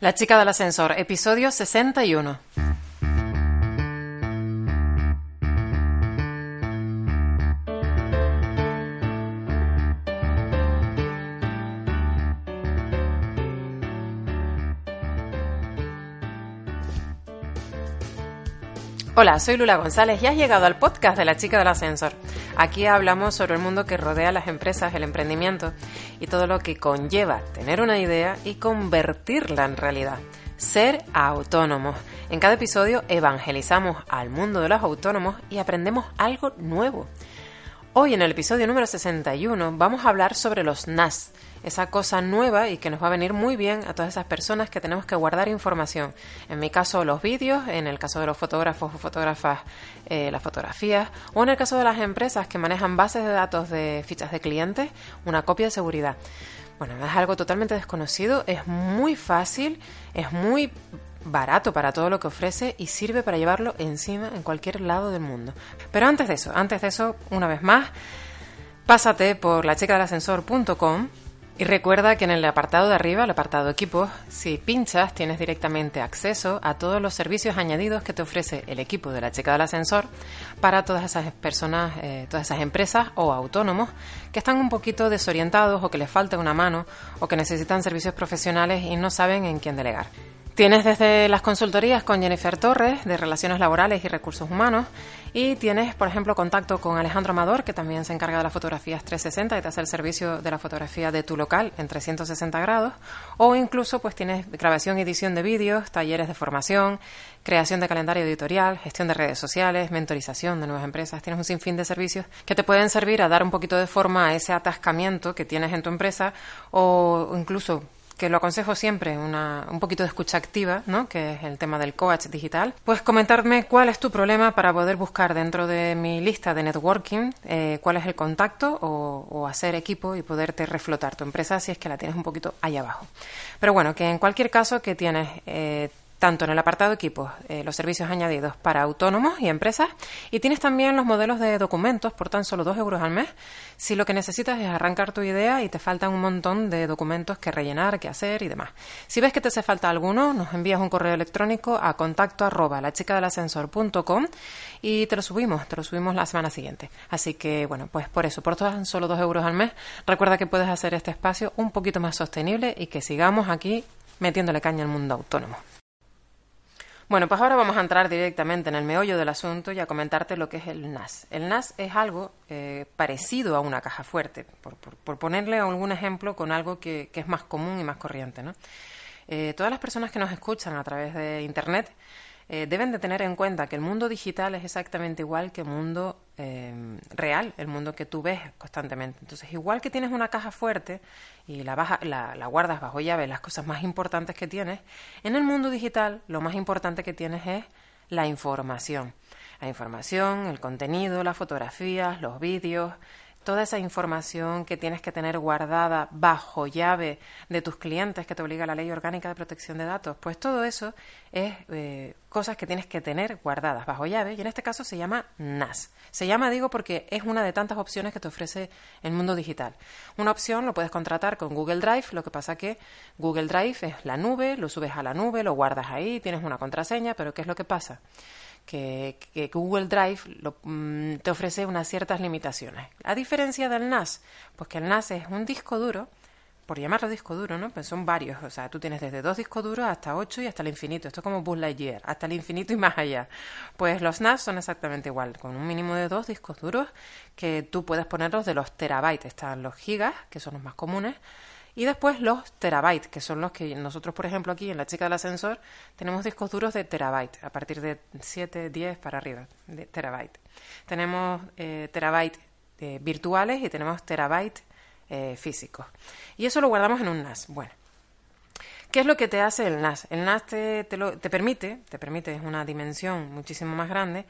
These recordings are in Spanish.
La chica del ascensor, episodio 61. Hola, soy Lula González y has llegado al podcast de La Chica del Ascensor. Aquí hablamos sobre el mundo que rodea a las empresas, el emprendimiento y todo lo que conlleva tener una idea y convertirla en realidad. Ser autónomos. En cada episodio evangelizamos al mundo de los autónomos y aprendemos algo nuevo. Hoy en el episodio número 61 vamos a hablar sobre los NAS, esa cosa nueva y que nos va a venir muy bien a todas esas personas que tenemos que guardar información. En mi caso los vídeos, en el caso de los fotógrafos o fotógrafas eh, las fotografías, o en el caso de las empresas que manejan bases de datos de fichas de clientes, una copia de seguridad. Bueno, es algo totalmente desconocido, es muy fácil, es muy barato para todo lo que ofrece y sirve para llevarlo encima en cualquier lado del mundo. Pero antes de eso, antes de eso, una vez más, pásate por la ascensor.com y recuerda que en el apartado de arriba, el apartado equipos, si pinchas tienes directamente acceso a todos los servicios añadidos que te ofrece el equipo de la chica del ascensor para todas esas personas, eh, todas esas empresas o autónomos que están un poquito desorientados o que les falta una mano o que necesitan servicios profesionales y no saben en quién delegar. Tienes desde las consultorías con Jennifer Torres de Relaciones Laborales y Recursos Humanos y tienes, por ejemplo, contacto con Alejandro Amador, que también se encarga de las fotografías 360 y te hace el servicio de la fotografía de tu local en 360 grados. O incluso pues tienes grabación y edición de vídeos, talleres de formación, creación de calendario editorial, gestión de redes sociales, mentorización de nuevas empresas. Tienes un sinfín de servicios que te pueden servir a dar un poquito de forma a ese atascamiento que tienes en tu empresa o incluso que lo aconsejo siempre, una, un poquito de escucha activa, ¿no? que es el tema del coach digital, pues comentarme cuál es tu problema para poder buscar dentro de mi lista de networking eh, cuál es el contacto o, hacer equipo y poderte reflotar tu empresa si es que la tienes un poquito ahí abajo. Pero bueno, que en cualquier caso que tienes... Eh, tanto en el apartado equipos, eh, los servicios añadidos para autónomos y empresas, y tienes también los modelos de documentos por tan solo 2 euros al mes, si lo que necesitas es arrancar tu idea y te faltan un montón de documentos que rellenar, que hacer y demás. Si ves que te hace falta alguno, nos envías un correo electrónico a contacto arroba la chica del ascensor.com y te lo subimos, te lo subimos la semana siguiente. Así que, bueno, pues por eso, por tan solo 2 euros al mes, recuerda que puedes hacer este espacio un poquito más sostenible y que sigamos aquí metiéndole caña al mundo autónomo. Bueno, pues ahora vamos a entrar directamente en el meollo del asunto y a comentarte lo que es el NAS. El NAS es algo eh, parecido a una caja fuerte, por, ponerle algún ejemplo con algo que, es más común y más corriente. ¿no? Eh, todas las personas que nos escuchan a través de Internet eh, deben de tener en cuenta que el mundo digital es exactamente igual que el mundo eh, real, el mundo que tú ves constantemente. Entonces, igual que tienes una caja fuerte y la, baja, la, la guardas bajo llave, las cosas más importantes que tienes, en el mundo digital lo más importante que tienes es la información. La información, el contenido, las fotografías, los vídeos, toda esa información que tienes que tener guardada bajo llave de tus clientes que te obliga la ley orgánica de protección de datos, pues todo eso es eh, cosas que tienes que tener guardadas bajo llave y en este caso se llama NAS. Se llama, digo, porque es una de tantas opciones que te ofrece el mundo digital. Una opción lo puedes contratar con Google Drive, lo que pasa que Google Drive es la nube, lo subes a la nube, lo guardas ahí, tienes una contraseña, pero ¿qué es lo que pasa? Que, Google Drive mm, te ofrece unas ciertas limitaciones. A diferencia del NAS, pues que el NAS es un disco duro, por llamarlo disco duro, ¿no? Pues son varios, o sea, tú tienes desde dos discos duros hasta ocho y hasta el infinito. Esto es como Buzz hasta el infinito y más allá. Pues los NAS son exactamente igual, con un mínimo de dos discos duros que tú puedes ponerlos de los terabytes. Están los gigas, que son los más comunes, y después los terabytes, que son los que nosotros, por ejemplo, aquí en la chica del ascensor, tenemos discos duros de terabyte, a partir de 7, 10 para arriba, de terabyte. Tenemos eh, terabytes eh, virtuales y tenemos terabytes eh, físicos. Y eso lo guardamos en un NAS. Bueno, ¿Qué es lo que te hace el NAS? El NAS te, te, lo, te permite, te permite, es una dimensión muchísimo más grande,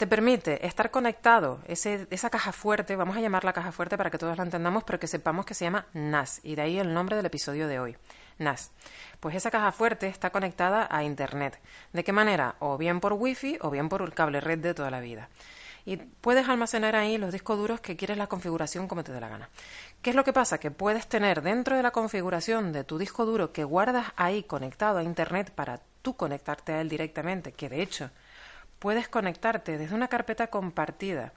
te permite estar conectado, ese, esa caja fuerte, vamos a llamarla caja fuerte para que todos la entendamos, pero que sepamos que se llama NAS, y de ahí el nombre del episodio de hoy, NAS. Pues esa caja fuerte está conectada a Internet. ¿De qué manera? O bien por Wi-Fi o bien por el cable red de toda la vida. y puedes almacenar ahí los discos duros que quieres la configuración como te dé la gana. ¿Qué es lo que pasa? Que puedes tener dentro de la configuración de tu disco duro que guardas ahí conectado a Internet para tú conectarte a él directamente, que de hecho puedes conectarte desde una carpeta compartida,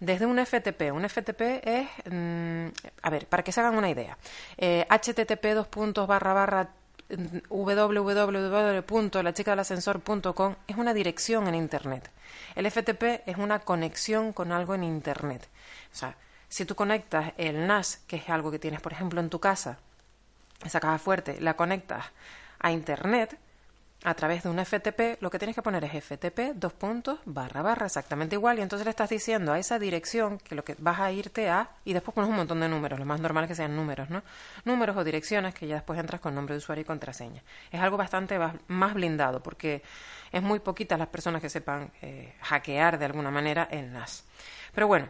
desde un FTP. Un FTP es, mm, a ver, para que se hagan una idea, eh, http dos puntos barra barra www.lachicadelascensor.com es una dirección en Internet. El FTP es una conexión con algo en Internet. O sea, si tú conectas el NAS, que es algo que tienes, por ejemplo, en tu casa, esa caja fuerte, la conectas a Internet, a través de un FTP, lo que tienes que poner es FTP, dos puntos, barra, barra, exactamente igual, y entonces le estás diciendo a esa dirección que lo que vas a irte a, y después pones un montón de números, lo más normal es que sean números, ¿no? Números o direcciones que ya después entras con nombre de usuario y contraseña. Es algo bastante más blindado, porque es muy poquitas las personas que sepan eh, hackear de alguna manera el NAS. Pero bueno,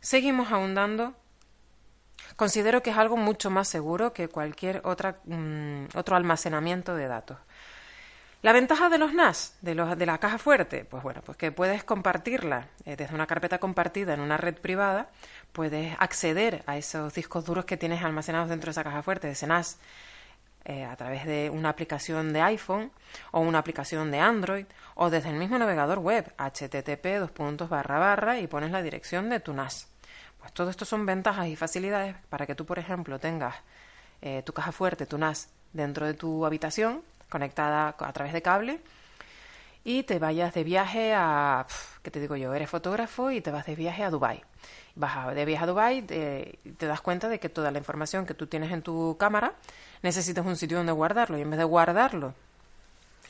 seguimos ahondando considero que es algo mucho más seguro que cualquier otra, mm, otro almacenamiento de datos. La ventaja de los NAS, de, la caja fuerte, pues bueno, pues que puedes compartirla eh, desde una carpeta compartida en una red privada, puedes acceder a esos discos duros que tienes almacenados dentro de esa caja fuerte de ese NAS eh, a través de una aplicación de iPhone o una aplicación de Android o desde el mismo navegador web http dos puntos barra barra y pones la dirección de tu NAS. Pues todo esto son ventajas y facilidades para que tú, por ejemplo, tengas eh, tu caja fuerte, tu NAS, dentro de tu habitación conectada a través de cable y te vayas de viaje a, ¿qué te digo yo? Eres fotógrafo y te vas de viaje a Dubai. Vas de viaje a Dubai te, te das cuenta de que toda la información que tú tienes en tu cámara necesitas un sitio donde guardarlo y en vez de guardarlo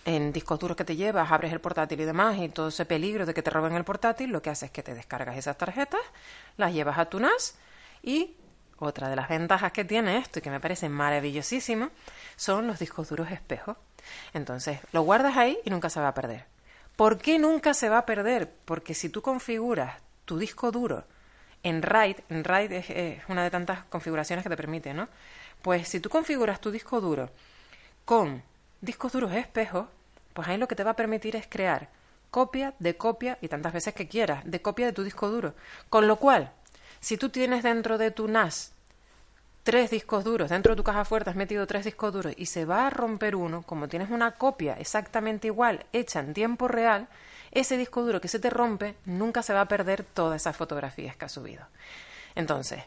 en discos duros que te llevas, abres el portátil y demás y todo ese peligro de que te roben el portátil, lo que haces es que te descargas esas tarjetas, las llevas a tu NAS y otra de las ventajas que tiene esto y que me parece maravillosísimo son los discos duros espejos. Entonces, lo guardas ahí y nunca se va a perder. ¿Por qué nunca se va a perder? Porque si tú configuras tu disco duro en RAID, en RAID es, una de tantas configuraciones que te permite, ¿no? Pues si tú configuras tu disco duro con discos duros espejos, pues ahí lo que te va a permitir es crear copia de copia y tantas veces que quieras de copia de tu disco duro. Con lo cual, si tú tienes dentro de tu NAS tres discos duros, dentro de tu caja fuerte has metido tres discos duros y se va a romper uno, como tienes una copia exactamente igual hecha en tiempo real, ese disco duro que se te rompe nunca se va a perder todas esas fotografías que has subido. Entonces,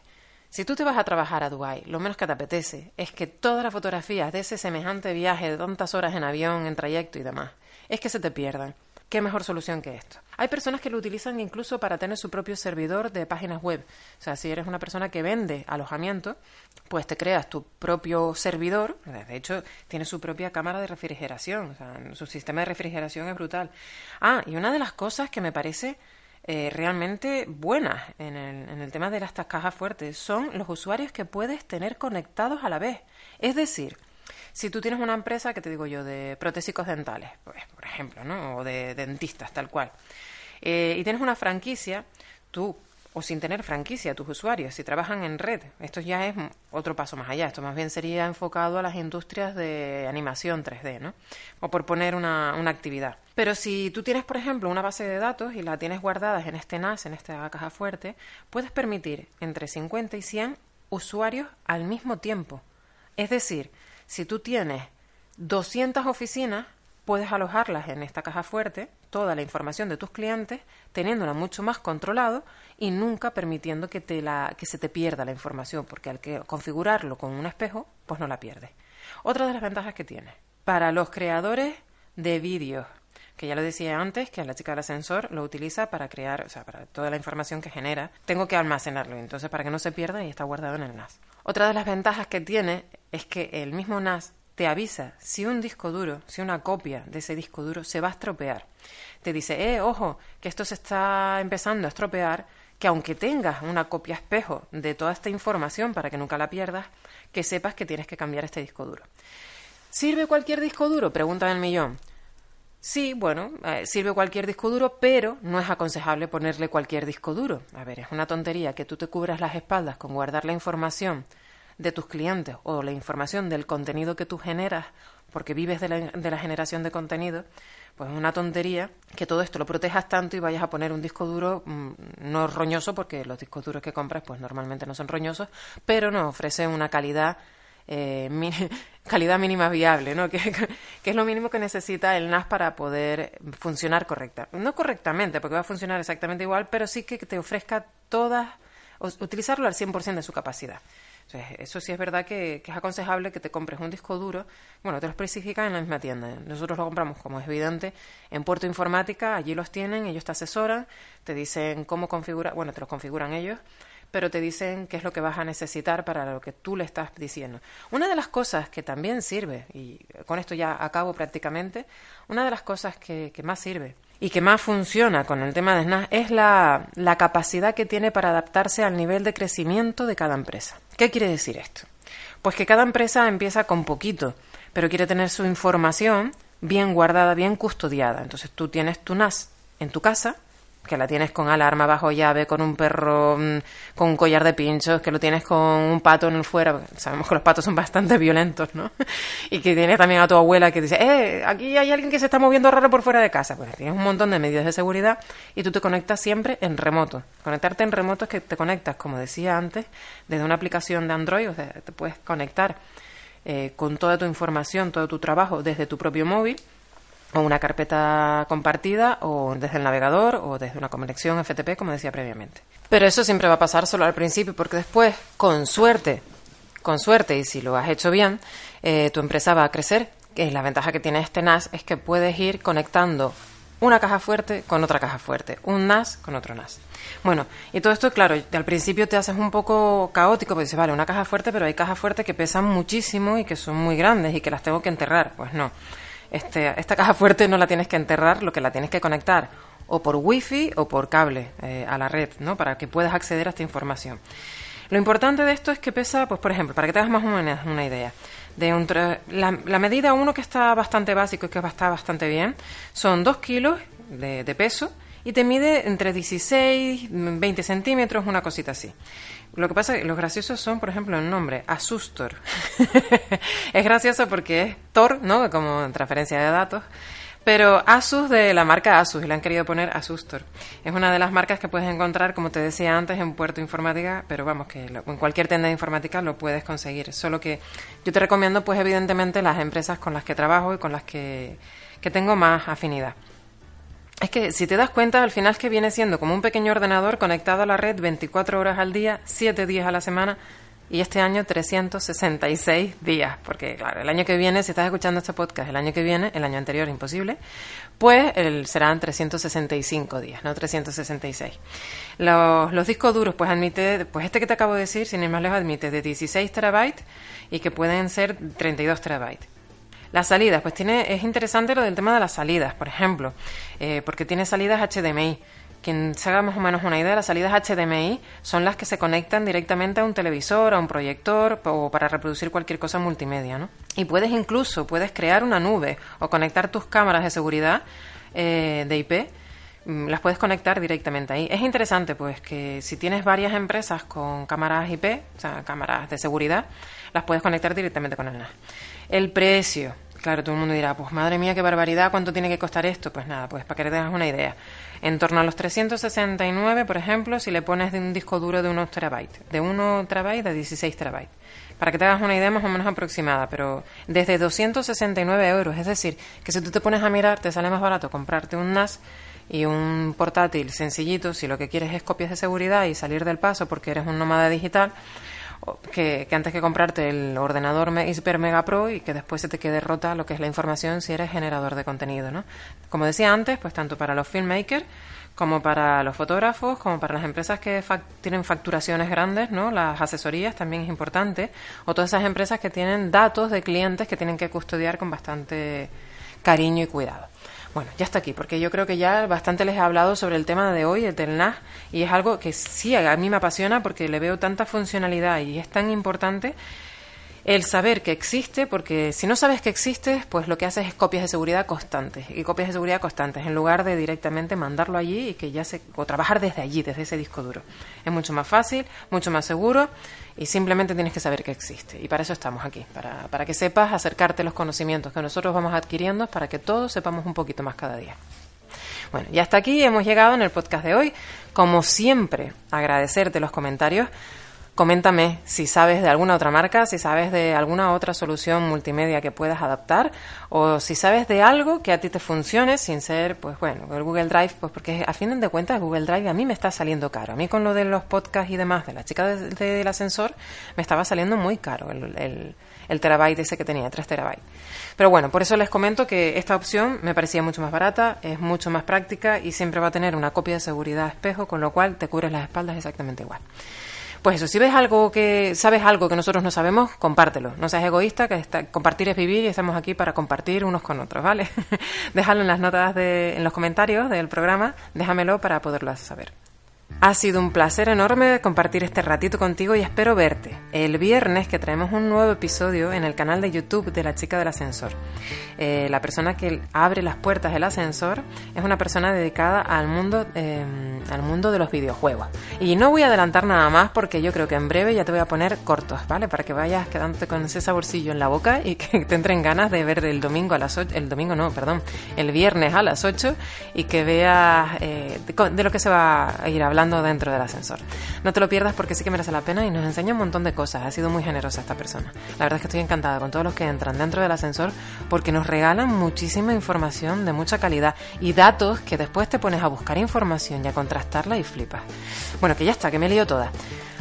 si tú te vas a trabajar a Dubái, lo menos que te apetece es que todas las fotografías de ese semejante viaje de tantas horas en avión, en trayecto y demás, es que se te pierdan. ¿Qué mejor solución que esto? Hay personas que lo utilizan incluso para tener su propio servidor de páginas web. O sea, si eres una persona que vende alojamiento, pues te creas tu propio servidor. De hecho, tiene su propia cámara de refrigeración. O sea, su sistema de refrigeración es brutal. Ah, y una de las cosas que me parece eh, realmente buenas en el, en el tema de las cajas fuertes son los usuarios que puedes tener conectados a la vez. Es decir, si tú tienes una empresa, que te digo yo, de protésicos dentales, pues, por ejemplo, ¿no? O de dentistas, tal cual, eh, y tienes una franquicia, tú o sin tener franquicia, tus usuarios, si trabajan en red, esto ya es otro paso más allá, esto más bien sería enfocado a las industrias de animación 3D, ¿no? O por poner una, una actividad. Pero si tú tienes, por ejemplo, una base de datos y la tienes guardada en este NAS, en esta caja fuerte, puedes permitir entre 50 y 100 usuarios al mismo tiempo. Es decir, si tú tienes 200 oficinas, puedes alojarlas en esta caja fuerte, toda la información de tus clientes, teniéndola mucho más controlado y nunca permitiendo que, te la, que se te pierda la información, porque al que configurarlo con un espejo, pues no la pierdes. Otra de las ventajas que tiene, para los creadores de vídeos, que ya lo decía antes, que la chica del ascensor lo utiliza para crear, o sea, para toda la información que genera, tengo que almacenarlo, entonces para que no se pierda y está guardado en el NAS. Otra de las ventajas que tiene es que el mismo NAS te avisa si un disco duro, si una copia de ese disco duro se va a estropear. Te dice, eh, ojo, que esto se está empezando a estropear, que aunque tengas una copia espejo de toda esta información para que nunca la pierdas, que sepas que tienes que cambiar este disco duro. ¿Sirve cualquier disco duro? Pregunta el millón. Sí, bueno, eh, sirve cualquier disco duro, pero no es aconsejable ponerle cualquier disco duro. A ver, es una tontería que tú te cubras las espaldas con guardar la información de tus clientes o la información del contenido que tú generas, porque vives de la, de la generación de contenido, Pues es una tontería que todo esto lo protejas tanto y vayas a poner un disco duro mm, no roñoso, porque los discos duros que compras pues normalmente no son roñosos, pero nos ofrece una calidad eh, calidad mínima viable, ¿no? Que, que, es lo mínimo que necesita el NAS para poder funcionar correcta. No correctamente, porque va a funcionar exactamente igual, pero sí que te ofrezca todas, utilizarlo al 100% de su capacidad. Eso sí es verdad que, es aconsejable que te compres un disco duro. Bueno, te lo especifican en la misma tienda. Nosotros lo compramos, como es evidente, en Puerto Informática. Allí los tienen, ellos te asesoran, te dicen cómo configurar, bueno, te los configuran ellos pero te dicen qué es lo que vas a necesitar para lo que tú le estás diciendo. Una de las cosas que también sirve, y con esto ya acabo prácticamente, una de las cosas que, más sirve y que más funciona con el tema de SNAS es la, la capacidad que tiene para adaptarse al nivel de crecimiento de cada empresa. ¿Qué quiere decir esto? Pues que cada empresa empieza con poquito, pero quiere tener su información bien guardada, bien custodiada. Entonces tú tienes tu NAS en tu casa que la tienes con alarma bajo llave, con un perro mm, con un collar de pinchos, que lo tienes con un pato en el fuera, sabemos que los patos son bastante violentos, ¿no? Y que tienes también a tu abuela que dice, eh, aquí hay alguien que se está moviendo raro por fuera de casa. Pues tienes un montón de medidas de seguridad y tú te conectas siempre en remoto. Conectarte en remoto es que te conectas, como decía antes, desde una aplicación de Android, o sea, te puedes conectar eh, con toda tu información, todo tu trabajo desde tu propio móvil o una carpeta compartida o desde el navegador o desde una conexión FTP, como decía previamente. Pero eso siempre va a pasar solo al principio porque después, con suerte, con suerte y si lo has hecho bien, eh, tu empresa va a crecer. Que la ventaja que tiene este NAS es que puedes ir conectando una caja fuerte con otra caja fuerte, un NAS con otro NAS. Bueno, y todo esto, claro, al principio te haces un poco caótico, porque dices, vale, una caja fuerte, pero hay cajas fuertes que pesan muchísimo y que son muy grandes y que las tengo que enterrar. Pues no. Este, esta caja fuerte no la tienes que enterrar, lo que la tienes que conectar o por wifi o por cable eh, a la red, ¿no? Para que puedas acceder a esta información. Lo importante de esto es que pesa, pues por ejemplo, para que te hagas más o menos una idea, de la, medida uno que está bastante básico y que está bastante bien, son 2 kilos de peso y te mide entre 16, 20 centímetros, una cosita así. Lo que pasa es que los graciosos son, por ejemplo, el nombre, Asustor. es gracioso porque es Tor, ¿no? Como transferencia de datos. Pero Asus de la marca Asus, y le han querido poner Asustor. Es una de las marcas que puedes encontrar, como te decía antes, en Puerto Informática, pero vamos, que en cualquier tienda de informática lo puedes conseguir. Solo que yo te recomiendo, pues evidentemente, las empresas con las que trabajo y con las que, que tengo más afinidad. Es que si te das cuenta, al final es que viene siendo como un pequeño ordenador conectado a la red 24 horas al día, 7 días a la semana y este año 366 días, porque claro, el año que viene, si estás escuchando este podcast el año que viene, el año anterior imposible, pues el, serán 365 días, no 366. Los, los discos duros, pues admite, pues este que te acabo de decir, sin ir más lejos, admite de 16 terabytes y que pueden ser 32 terabytes. Las salidas, pues tiene, es interesante lo del tema de las salidas, por ejemplo, eh, porque tiene salidas HDMI. Quien se haga más o menos una idea, las salidas HDMI son las que se conectan directamente a un televisor, a un proyector o para reproducir cualquier cosa multimedia, ¿no? Y puedes incluso, puedes crear una nube o conectar tus cámaras de seguridad eh, de IP mm, las puedes conectar directamente ahí. Es interesante, pues, que si tienes varias empresas con cámaras IP, o sea, cámaras de seguridad, las puedes conectar directamente con el NAS. El precio. Claro, todo el mundo dirá, pues madre mía, qué barbaridad, ¿cuánto tiene que costar esto? Pues nada, pues para que te tengas una idea. En torno a los 369, por ejemplo, si le pones de un disco duro de 1 terabytes, de 1 terabyte a 16 terabytes. Para que te hagas una idea más o menos aproximada, pero desde 269 euros. Es decir, que si tú te pones a mirar, te sale más barato comprarte un NAS y un portátil sencillito, si lo que quieres es copias de seguridad y salir del paso porque eres un nómada digital, que, antes que comprarte el ordenador Hyper Mega Pro y que después se te quede rota lo que es la información si eres generador de contenido, ¿no? Como decía antes, pues tanto para los filmmakers como para los fotógrafos, como para las empresas que tienen facturaciones grandes, ¿no? Las asesorías también es importante, o todas esas empresas que tienen datos de clientes que tienen que custodiar con bastante cariño y cuidado. Bueno, ya está aquí, porque yo creo que ya bastante les he hablado sobre el tema de hoy, el del y es algo que sí a mí me apasiona porque le veo tanta funcionalidad y es tan importante el saber que existe, porque si no sabes que existe, pues lo que haces es copias de seguridad constantes y copias de seguridad constantes en lugar de directamente mandarlo allí y que ya se o trabajar desde allí, desde ese disco duro. Es mucho más fácil, mucho más seguro y simplemente tienes que saber que existe. Y para eso estamos aquí, para, para que sepas acercarte los conocimientos que nosotros vamos adquiriendo para que todos sepamos un poquito más cada día. Bueno, y hasta aquí hemos llegado en el podcast de hoy. Como siempre, agradecerte los comentarios. Coméntame si sabes de alguna otra marca, si sabes de alguna otra solución multimedia que puedas adaptar o si sabes de algo que a ti te funcione sin ser, pues bueno, el Google Drive, pues porque a fin de cuentas Google Drive a mí me está saliendo caro. A mí con lo de los podcasts y demás de la chica del ascensor me estaba saliendo muy caro el, el, terabyte ese que tenía, 3 terabytes. Pero bueno, por eso les comento que esta opción me parecía mucho más barata, es mucho más práctica y siempre va a tener una copia de seguridad espejo, con lo cual te cubres las espaldas exactamente igual. Pues eso, si ves algo que sabes algo que nosotros no sabemos, compártelo. No seas egoísta, que compartir es vivir y estamos aquí para compartir unos con otros, ¿vale? Déjalo en las notas de, en los comentarios del programa, déjamelo para poderlo saber. Ha sido un placer enorme compartir este ratito contigo y espero verte el viernes que traemos un nuevo episodio en el canal de YouTube de la chica del ascensor. Eh, la persona que abre las puertas del ascensor es una persona dedicada al mundo, em, al mundo de los videojuegos. Y no voy a adelantar nada más porque yo creo que en breve ya te voy a poner cortos, ¿vale? Para que vayas quedándote con ese saborcillo en la boca y que te entren ganas de ver el domingo a las 8, el domingo no, perdón, el viernes a las 8 y que veas eh, de lo que se va a ir hablando dentro del ascensor. No te lo pierdas porque sí que merece la pena y nos enseña un montón de cosas. Ha sido muy generosa esta persona. La verdad es que estoy encantada con todos los que entran dentro del ascensor porque nos regalan muchísima información de mucha calidad y datos que después te pones a buscar información y a contrastarla y flipas. Bueno, que ya está, que me lío toda.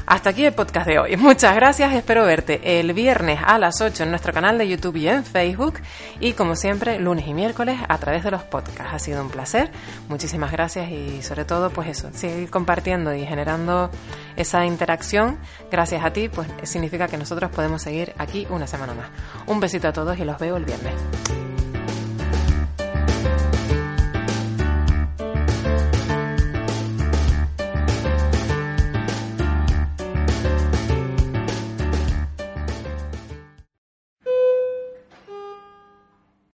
Hasta aquí el podcast de hoy. Muchas gracias, espero verte el viernes a las 8 en nuestro canal de YouTube y en Facebook y como siempre lunes y miércoles a través de los podcasts. Ha sido un placer, muchísimas gracias y sobre todo pues eso, seguir compartiendo y generando esa interacción gracias a ti pues significa que nosotros podemos seguir aquí una semana más. Un besito a todos y los veo el viernes.